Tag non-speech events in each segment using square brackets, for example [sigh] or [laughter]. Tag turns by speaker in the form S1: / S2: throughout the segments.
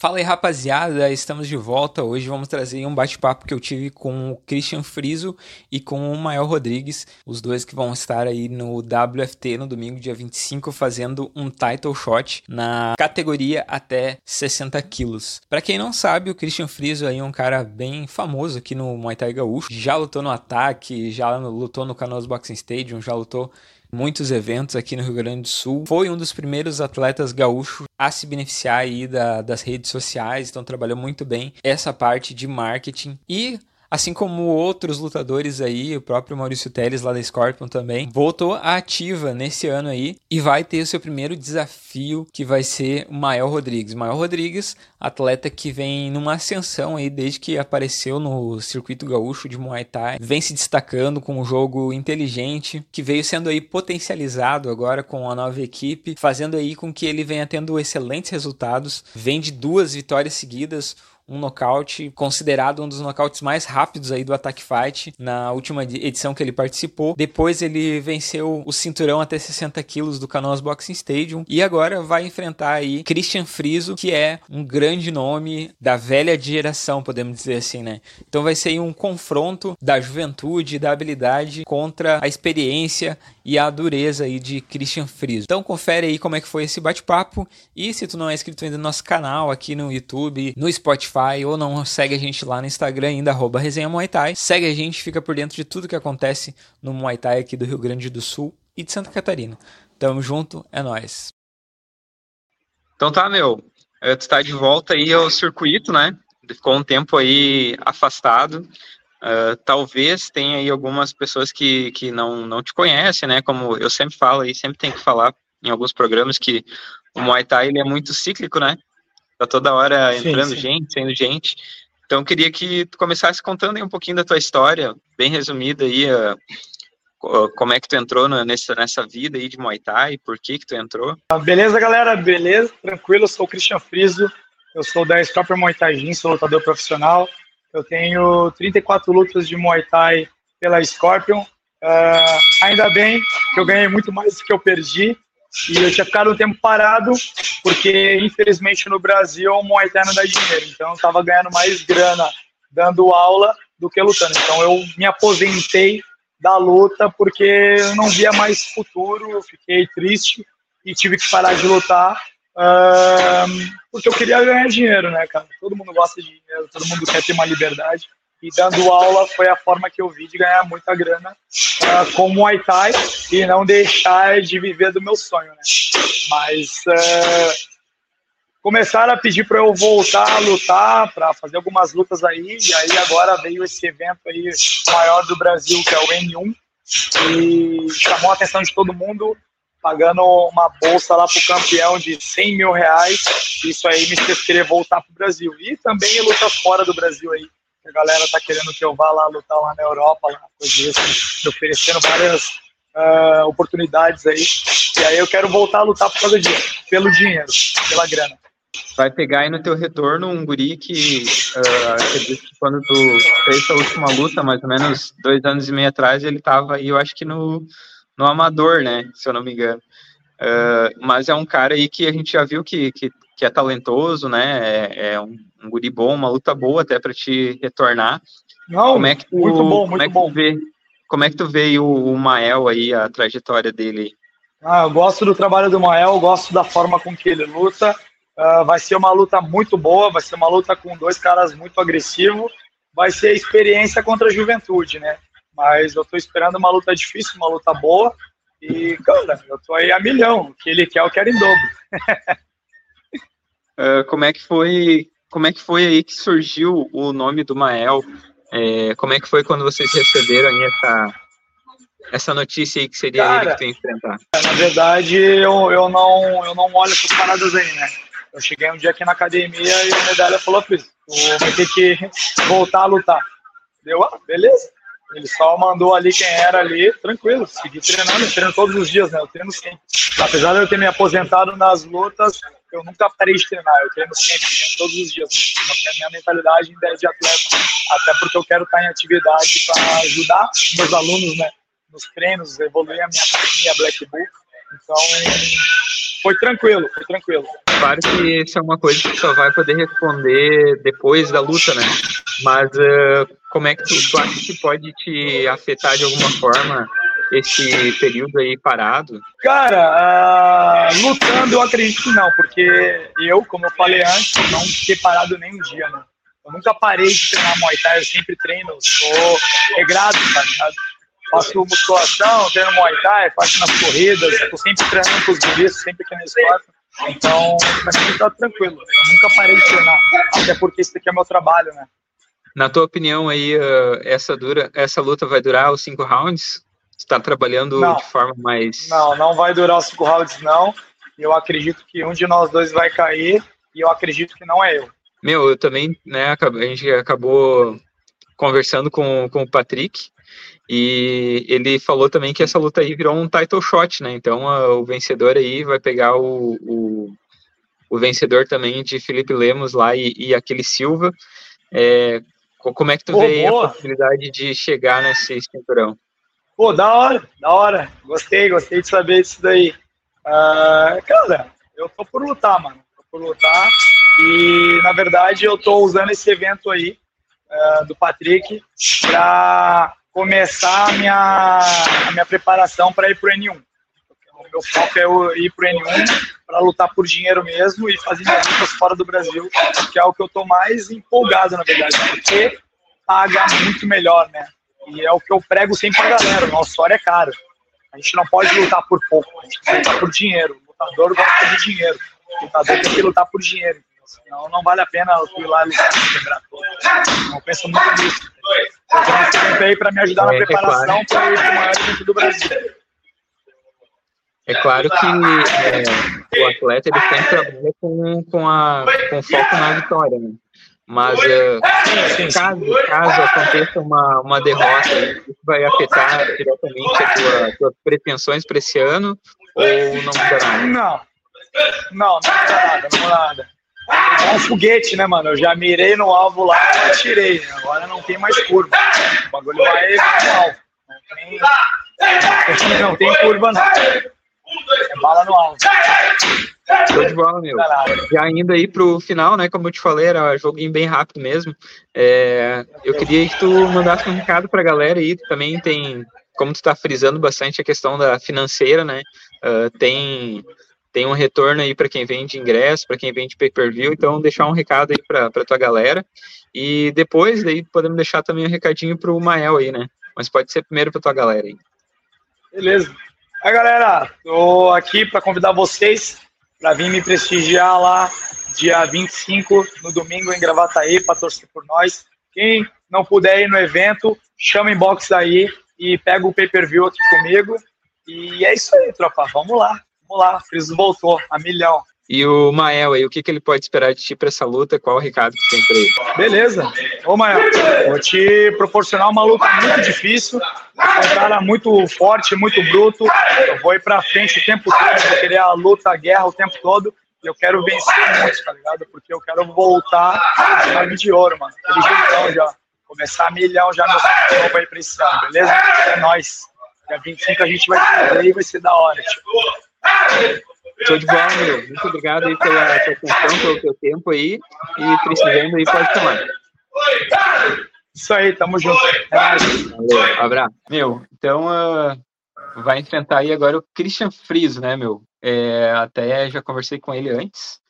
S1: Fala aí, rapaziada, estamos de volta. Hoje vamos trazer um bate-papo que eu tive com o Christian Friso e com o Mael Rodrigues, os dois que vão estar aí no WFT no domingo, dia 25, fazendo um title shot na categoria até 60 quilos. Para quem não sabe, o Christian Friso aí é um cara bem famoso aqui no Muay Thai Gaúcho. Já lutou no Ataque, já lutou no Canoas Boxing Stadium, já lutou muitos eventos aqui no Rio Grande do Sul. Foi um dos primeiros atletas gaúchos a se beneficiar aí da, das redes sociais, então trabalhou muito bem essa parte de marketing e Assim como outros lutadores aí, o próprio Maurício Teles lá da Scorpion também, voltou à ativa nesse ano aí e vai ter o seu primeiro desafio, que vai ser o Mael Rodrigues. Mael Rodrigues, atleta que vem numa ascensão aí desde que apareceu no circuito gaúcho de Muay Thai, vem se destacando com um jogo inteligente, que veio sendo aí potencializado agora com a nova equipe, fazendo aí com que ele venha tendo excelentes resultados. Vem de duas vitórias seguidas, um nocaute considerado um dos nocautes mais rápidos aí do Attack Fight na última edição que ele participou. Depois ele venceu o cinturão até 60 quilos do Canoas Boxing Stadium e agora vai enfrentar aí Christian Friso, que é um grande nome da velha geração, podemos dizer assim, né? Então vai ser um confronto da juventude, da habilidade contra a experiência e a dureza aí de Christian Friso. Então confere aí como é que foi esse bate-papo e se tu não é inscrito ainda no nosso canal aqui no YouTube, no Spotify ou não segue a gente lá no Instagram ainda arroba resenha Muay Thai, segue a gente, fica por dentro de tudo que acontece no Muay Thai aqui do Rio Grande do Sul e de Santa Catarina. Tamo junto, é nós.
S2: Então tá, meu, tu tá de volta aí ao circuito, né? Ficou um tempo aí afastado. Uh, talvez tenha aí algumas pessoas que, que não, não te conhecem, né? Como eu sempre falo e sempre tenho que falar em alguns programas que o Muay Thai ele é muito cíclico, né? Tá toda hora entrando sim, sim. gente, saindo gente. Então queria que tu começasse contando aí um pouquinho da tua história, bem resumida aí, uh, como é que tu entrou nessa, nessa vida aí de Muay Thai, por que que tu entrou?
S3: Ah, beleza, galera, beleza, tranquilo, eu sou o Christian Friso, eu sou da Scrapper Muay Thai Gym, sou lutador profissional, eu tenho 34 lutas de Muay Thai pela Scorpion. Uh, ainda bem que eu ganhei muito mais do que eu perdi. E eu tinha ficado um tempo parado, porque infelizmente no Brasil o Muay Thai não dá dinheiro. Então eu estava ganhando mais grana dando aula do que lutando. Então eu me aposentei da luta porque eu não via mais futuro, eu fiquei triste e tive que parar de lutar porque eu queria ganhar dinheiro, né, cara? Todo mundo gosta de dinheiro, todo mundo quer ter uma liberdade. E dando aula foi a forma que eu vi de ganhar muita grana uh, com Muay Thai e não deixar de viver do meu sonho, né? Mas uh, começaram a pedir para eu voltar a lutar, para fazer algumas lutas aí, e aí agora veio esse evento aí maior do Brasil, que é o N1, e chamou a atenção de todo mundo pagando uma bolsa lá para o campeão de 100 mil reais. Isso aí me fez querer voltar para o Brasil. E também luta fora do Brasil aí. A galera tá querendo que eu vá lá lutar lá na Europa, lá, coisa assim, oferecendo várias uh, oportunidades aí. E aí eu quero voltar a lutar por causa disso, pelo dinheiro, pela grana.
S2: Vai pegar aí no teu retorno um guri que uh, quando tu fez a última luta, mais ou menos dois anos e meio atrás, ele estava aí, eu acho que no no Amador, né? Se eu não me engano. Uh, mas é um cara aí que a gente já viu que, que, que é talentoso, né? É, é um, um, guri bom, uma luta boa até para te retornar.
S3: Não, como é que tu, muito bom, muito
S2: como é que bom. Vê, como é que tu vê o, o Mael aí, a trajetória dele?
S3: Ah, eu gosto do trabalho do Mael, gosto da forma com que ele luta. Uh, vai ser uma luta muito boa, vai ser uma luta com dois caras muito agressivos. Vai ser experiência contra a juventude, né? Mas eu tô esperando uma luta difícil, uma luta boa. E, cara, eu tô aí a milhão. O que ele quer, eu quero em dobro. [laughs]
S2: uh, como é que foi? Como é que foi aí que surgiu o nome do Mael? É, como é que foi quando vocês receberam essa, essa notícia aí que seria Cara, ele que tu ia enfrentar?
S3: Na verdade, eu, eu, não, eu não olho essas paradas aí, né? Eu cheguei um dia aqui na academia e a medalha falou, Cris, tu vai ter que voltar a lutar. Deu, ah, beleza. Ele só mandou ali quem era ali, tranquilo, segui treinando, treino todos os dias, né? Eu treino sempre. Apesar de eu ter me aposentado nas lutas, eu nunca parei de treinar, eu treino sempre, treino todos os dias. Né? A minha mentalidade em 10 de atleta, até porque eu quero estar em atividade para ajudar meus alunos, né? Nos treinos, evoluir a minha academia Black Bull. Então, foi tranquilo, foi tranquilo.
S1: Claro que isso é uma coisa que só vai poder responder depois da luta, né? Mas uh, como é que tu, tu acha que pode te afetar de alguma forma esse período aí parado?
S3: Cara, uh, lutando eu acredito que não, porque eu, como eu falei antes, não fiquei parado nem um dia, né? Eu nunca parei de treinar Muay Thai, eu sempre treino, sou regrado, tá ligado? Faço musculação, treino Muay Thai, faço nas corridas, tô sempre treinando com os guris, sempre aqui na escola. Então, mim tá tranquilo. Eu nunca parei de treinar, até porque isso aqui é meu trabalho, né?
S1: Na tua opinião aí, uh, essa, dura, essa luta vai durar os cinco rounds? Está trabalhando não, de forma mais.
S3: Não, não vai durar os cinco rounds, não. Eu acredito que um de nós dois vai cair e eu acredito que não é eu.
S1: Meu, eu também, né, a gente acabou conversando com, com o Patrick e ele falou também que essa luta aí virou um title shot, né? Então a, o vencedor aí vai pegar o, o, o, vencedor também de Felipe Lemos lá e, e aquele Silva. É, como é que tu oh, vê boa. a possibilidade de chegar nesse cinturão?
S3: Pô, da hora, da hora. Gostei, gostei de saber disso daí. Uh, cara, eu tô por lutar, mano. Tô por lutar. E, na verdade, eu tô usando esse evento aí uh, do Patrick para começar a minha, a minha preparação para ir pro N1. O meu foco é ir pro N1 para lutar por dinheiro mesmo e fazer minhas lutas fora do Brasil, que é o que eu tô mais empolgado, na verdade, porque paga muito melhor, né? E é o que eu prego sempre pra galera. O nosso suor é caro. A gente não pode lutar por pouco, a gente tem que lutar por dinheiro. O lutador gosta de dinheiro. O lutador tem que lutar por dinheiro. Senão não vale a pena eu ir lá lutar quebrar todo. Não penso muito nisso. Eu tenho esse tempo aí para me ajudar na é, preparação é claro. para ir para o maior evento do Brasil.
S1: É claro que é, o atleta ele sempre trabalha com, com, a, com foco na vitória, né? Mas uh, caso, caso aconteça uma, uma derrota, isso vai afetar diretamente as tua, tuas pretensões para esse ano ou não muda nada?
S3: Não, não, não muda nada, não muda nada. É um foguete, né, mano? Eu já mirei no alvo lá e atirei. Agora não tem mais curva. O bagulho vai no alvo. Não tem, não tem curva, não. É bala no alvo.
S1: Show de bola, meu. Já indo aí pro final, né? Como eu te falei, era um joguinho bem rápido mesmo. É, eu queria que tu mandasse um recado pra galera aí. Também tem, como tu tá frisando bastante a questão da financeira, né? Uh, tem tem um retorno aí para quem vende ingresso, para quem vende pay-per-view, então deixar um recado aí para tua galera. E depois daí podemos deixar também um recadinho pro Mael aí, né? Mas pode ser primeiro para tua galera aí.
S3: Beleza. Aí, galera, tô aqui para convidar vocês para vir me prestigiar lá dia 25, no domingo, em Gravataí, para torcer por nós. Quem não puder ir no evento, chama inbox aí e pega o pay-per-view aqui comigo. E é isso aí, tropa. Vamos lá. Vamos lá. Friso voltou a milhão.
S1: E o Mael aí, o que, que ele pode esperar de ti para essa luta? Qual o recado que tem para ele?
S3: Beleza. Ô, Mael, vou te proporcionar uma luta muito difícil. Um cara muito forte, muito bruto. Eu vou ir para frente o tempo todo, vou querer a luta, a guerra o tempo todo. E eu quero vencer muito, tá ligado? Porque eu quero voltar a de ouro, mano. Aquele jeitão já. Começar a milhão já no novo aí pra esse ano, beleza? É nóis. Dia 25 a gente vai fazer e vai ser da hora, tipo.
S1: Show de bola, meu. Muito obrigado aí pela tua atenção, pelo teu tempo aí. E precisando aí, pode tomar.
S3: Isso aí, tamo junto.
S1: Valeu, abraço. Meu, então uh, vai enfrentar aí agora o Christian Friso, né, meu? É, até já conversei com ele antes.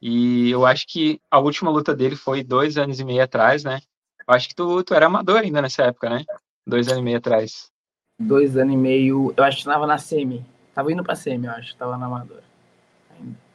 S1: E eu acho que a última luta dele foi dois anos e meio atrás, né? Eu acho que tu, tu era amador ainda nessa época, né? Dois anos e meio atrás.
S4: Dois anos e meio, eu acho que tava na semi. Tava indo pra semi, eu acho, tava na amadora.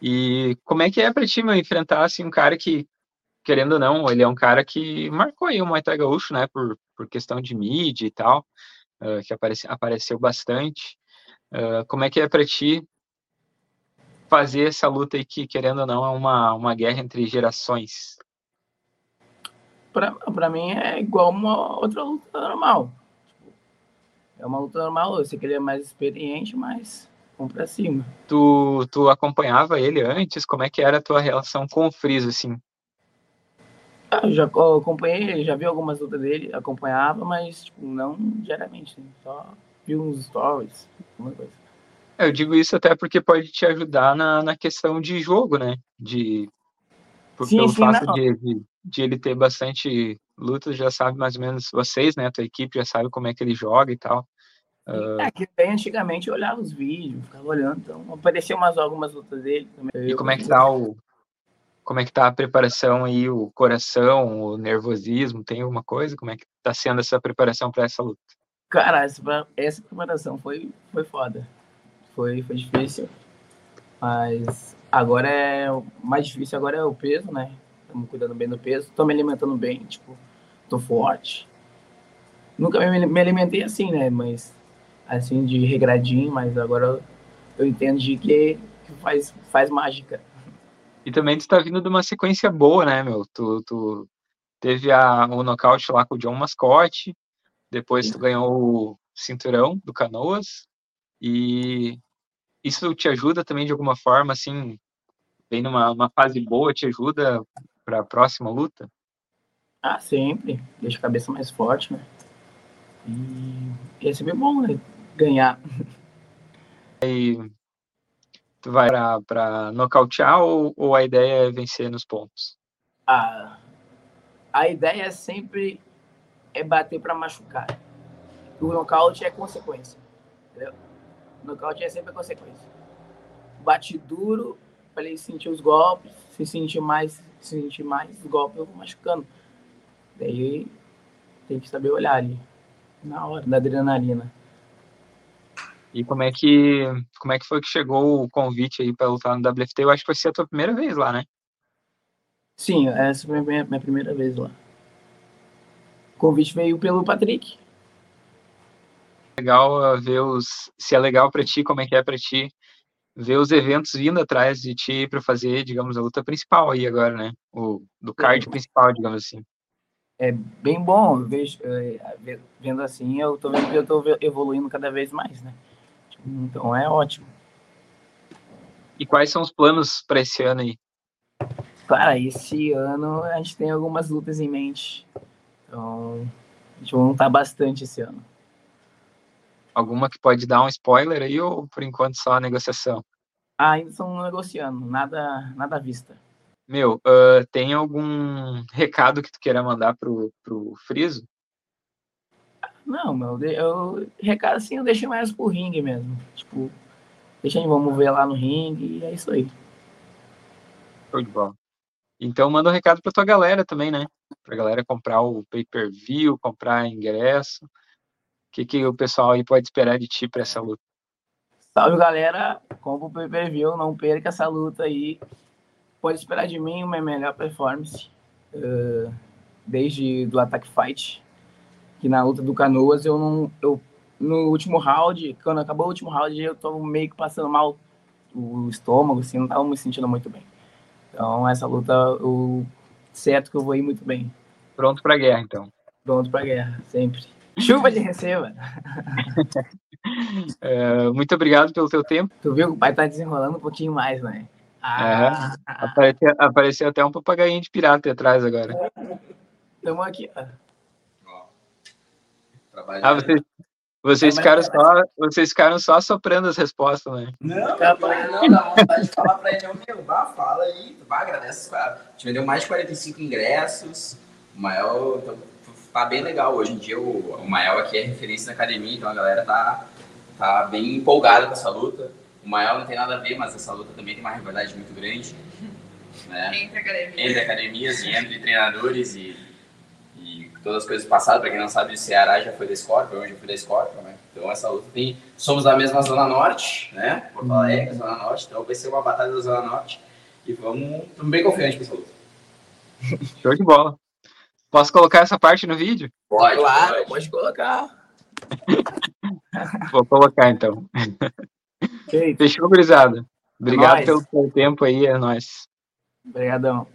S1: E como é que é para ti, meu, enfrentar assim, um cara que, querendo ou não, ele é um cara que marcou aí o Muay Thai Gaúcho, né, por, por questão de mídia e tal, uh, que aparece, apareceu bastante. Uh, como é que é para ti fazer essa luta aí que, querendo ou não, é uma, uma guerra entre gerações?
S4: Para mim é igual uma outra luta normal. É uma luta normal, eu sei que ele é mais experiente, mas vamos pra cima.
S1: Tu, tu acompanhava ele antes? Como é que era a tua relação com o Friso, assim?
S4: Ah, eu já acompanhei, já vi algumas lutas dele, acompanhava, mas tipo, não diariamente, né? só vi uns stories, alguma coisa.
S1: Eu digo isso até porque pode te ajudar na, na questão de jogo, né? De, por,
S4: Sim,
S1: pelo
S4: sim,
S1: fato de, de, de ele ter bastante lutas, já sabe mais ou menos, vocês, né? A tua equipe já sabe como é que ele joga e tal.
S4: É que bem antigamente eu olhava os vídeos, ficava olhando, então apareciam umas, algumas lutas dele. Também.
S1: E como é que tá o. Como é que tá a preparação aí, o coração, o nervosismo? Tem alguma coisa? Como é que tá sendo essa preparação para essa luta?
S4: Cara, essa, essa preparação foi, foi foda. Foi, foi difícil. Mas agora é. O mais difícil agora é o peso, né? Estamos cuidando bem do peso. Tô me alimentando bem, tipo, tô forte. Nunca me, me alimentei assim, né? Mas assim, de regradinho, mas agora eu, eu entendi que, que faz, faz mágica.
S1: E também tu tá vindo de uma sequência boa, né, meu? Tu, tu teve a, o nocaute lá com o John Mascotte, depois tu ganhou o cinturão do Canoas, e isso te ajuda também de alguma forma, assim, vem numa uma fase boa, te ajuda para a próxima luta?
S4: Ah, sempre. Deixa a cabeça mais forte, né? E é sempre bom, né? Ganhar.
S1: E tu vai para nocautear ou, ou a ideia é vencer nos pontos?
S4: A, a ideia sempre é bater para machucar. O nocaute é consequência. Entendeu? O nocaute é sempre a consequência. Bate duro para ele sentir os golpes, se sentir mais, se sentir mais golpes, eu vou machucando. Daí tem que saber olhar ali, na hora, da adrenalina.
S1: E como é que como é que foi que chegou o convite aí para lutar no WFT? Eu acho que vai ser a tua primeira vez lá, né?
S4: Sim, essa foi a minha, minha primeira vez lá. O convite veio pelo Patrick.
S1: Legal ver os se é legal para ti, como é que é para ti ver os eventos vindo atrás de ti para fazer, digamos, a luta principal aí agora, né? O do card principal, digamos assim.
S4: É bem bom, eu vejo, é, vendo assim, eu tô vendo que eu tô evoluindo cada vez mais, né? Então é ótimo.
S1: E quais são os planos para esse ano aí?
S4: Cara, esse ano a gente tem algumas lutas em mente. Então, a gente vai montar bastante esse ano.
S1: Alguma que pode dar um spoiler aí ou por enquanto só a negociação?
S4: Ah, ainda estão negociando, nada, nada à vista.
S1: Meu, uh, tem algum recado que tu queira mandar pro, pro Friso?
S4: Não, meu, eu, recado assim eu deixei mais pro ringue mesmo. Tipo, deixa aí, vamos ver lá no ringue e é isso aí.
S1: Show de bola. Então manda um recado pra tua galera também, né? Pra galera comprar o pay-per-view, comprar ingresso. O que, que o pessoal aí pode esperar de ti pra essa luta?
S4: Salve, galera. Compra o pay-per-view, não perca essa luta aí. Pode esperar de mim uma melhor performance. Uh, desde do Attack Fight. Que na luta do Canoas eu não. Eu, no último round, quando acabou o último round, eu tô meio que passando mal o estômago, assim, não tava me sentindo muito bem. Então, essa luta, o certo que eu vou ir muito bem.
S1: Pronto pra guerra, então.
S4: Pronto pra guerra, sempre. Chuva de receba. [laughs]
S1: é, muito obrigado pelo teu tempo.
S4: Tu viu que o pai tá desenrolando um pouquinho mais, né?
S1: Ah, é, apareceu, apareceu, até um papagaio de pirata atrás agora.
S4: Tamo aqui, ó.
S1: Ah, vocês, vocês, ficaram só, vocês ficaram só soprando as respostas, né?
S5: Não, rapaz, não, dá vontade de falar pra ele, meu, vá, fala aí, vá, agradece. A gente vendeu mais de 45 ingressos, o Mael então, tá bem legal. Hoje em dia o, o Mael aqui é referência na academia, então a galera tá, tá bem empolgada com essa luta. O Mael não tem nada a ver, mas essa luta também tem uma rivalidade muito grande. Né?
S6: Entre academias.
S5: Entre academias e entre treinadores e todas as coisas passadas. Para quem não sabe, o Ceará já foi da Scorpion, eu já fui da Scorpion, né? Então essa luta tem... Somos da mesma Zona Norte, né? Porto Alegre, Zona Norte. Então vai ser uma batalha da Zona Norte. E vamos... Estamos bem confiantes com essa luta. [laughs]
S1: Show de bola. Posso colocar essa parte no vídeo?
S5: Pode,
S4: claro,
S5: pode.
S4: pode colocar. [laughs]
S1: Vou colocar então.
S4: Feito.
S1: Fechou, gurizada. Obrigado
S4: nóis.
S1: pelo seu tempo aí, é nóis.
S4: Obrigadão.